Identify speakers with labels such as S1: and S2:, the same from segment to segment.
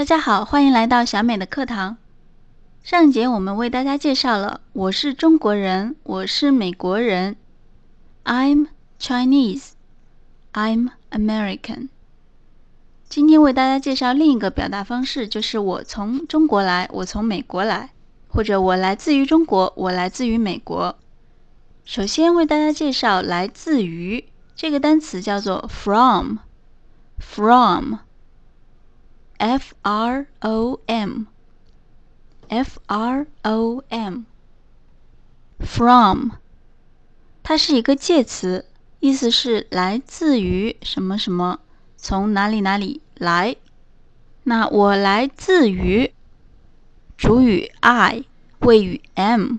S1: 大家好，欢迎来到小美的课堂。上一节我们为大家介绍了“我是中国人”，“我是美国人 ”，“I'm Chinese”，“I'm American”。今天为大家介绍另一个表达方式，就是“我从中国来”，“我从美国来”，或者“我来自于中国”，“我来自于美国”。首先为大家介绍“来自于”这个单词，叫做 “from”，from。F R O M F R O M from，它是一个介词，意思是来自于什么什么，从哪里哪里来。那我来自于主语 I，谓语 am，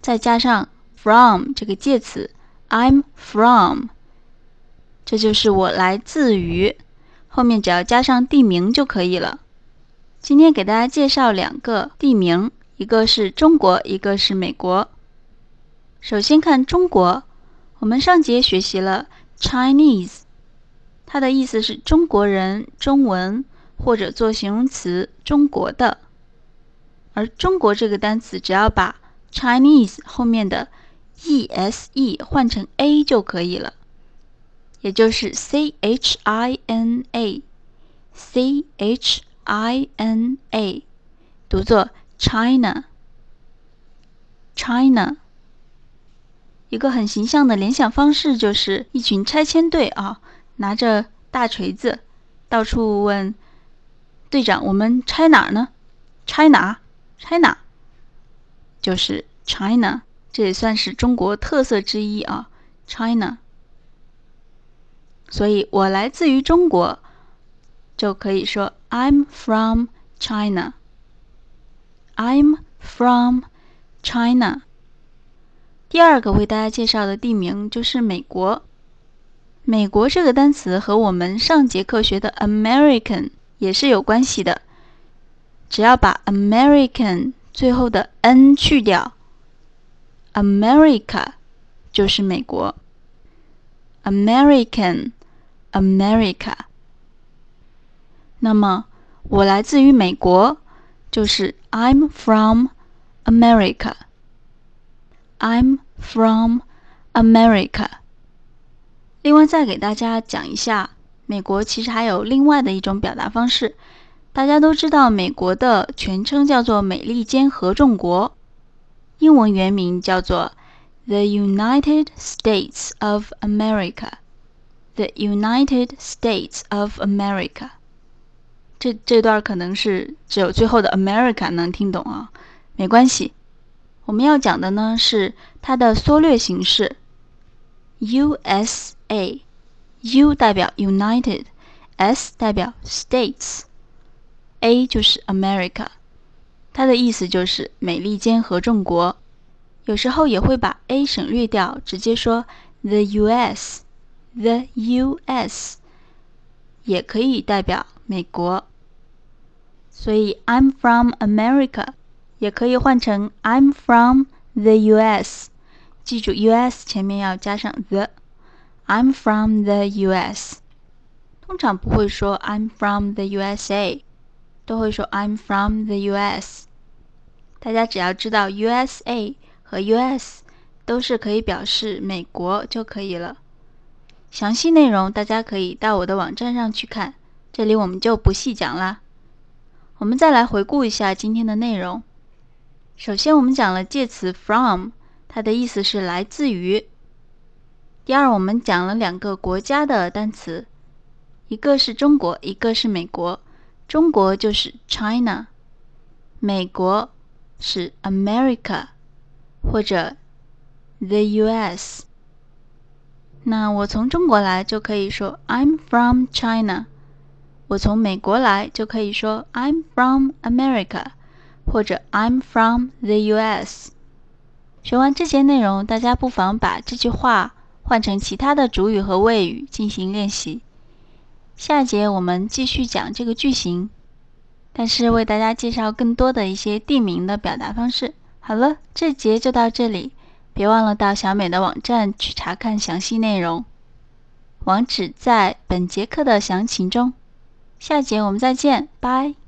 S1: 再加上 from 这个介词，I'm from，这就是我来自于。后面只要加上地名就可以了。今天给大家介绍两个地名，一个是中国，一个是美国。首先看中国，我们上节学习了 Chinese，它的意思是中国人、中文或者做形容词中国的。而中国这个单词，只要把 Chinese 后面的 e s e 换成 a 就可以了。也就是 C H I N A，C H I N A，读作 China，China。一个很形象的联想方式就是一群拆迁队啊，拿着大锤子，到处问队长：“我们拆哪儿呢？拆哪？拆哪？”就是 China，这也算是中国特色之一啊，China。所以我来自于中国，就可以说 I'm from China. I'm from China. 第二个为大家介绍的地名就是美国。美国这个单词和我们上节课学的 American 也是有关系的。只要把 American 最后的 n 去掉，America 就是美国。American。America。那么我来自于美国，就是 I'm from America。I'm from America。另外再给大家讲一下，美国其实还有另外的一种表达方式。大家都知道，美国的全称叫做美利坚合众国，英文原名叫做 The United States of America。The United States of America，这这段可能是只有最后的 America 能听懂啊，没关系。我们要讲的呢是它的缩略形式，USA，U 代表 United，S 代表 States，A 就是 America，它的意思就是美利坚合众国。有时候也会把 A 省略掉，直接说 The U.S. The U.S. 也可以代表美国，所以 I'm from America 也可以换成 I'm from the U.S. 记住 U.S. 前面要加上 the。I'm from the U.S. 通常不会说 I'm from the USA，都会说 I'm from the U.S. 大家只要知道 USA 和 U.S. 都是可以表示美国就可以了。详细内容大家可以到我的网站上去看，这里我们就不细讲啦。我们再来回顾一下今天的内容。首先，我们讲了介词 from，它的意思是来自于。第二，我们讲了两个国家的单词，一个是中国，一个是美国。中国就是 China，美国是 America 或者 the U.S。那我从中国来就可以说 I'm from China，我从美国来就可以说 I'm from America，或者 I'm from the U.S。学完这些内容，大家不妨把这句话换成其他的主语和谓语进行练习。下节我们继续讲这个句型，但是为大家介绍更多的一些地名的表达方式。好了，这节就到这里。别忘了到小美的网站去查看详细内容，网址在本节课的详情中。下节我们再见，拜。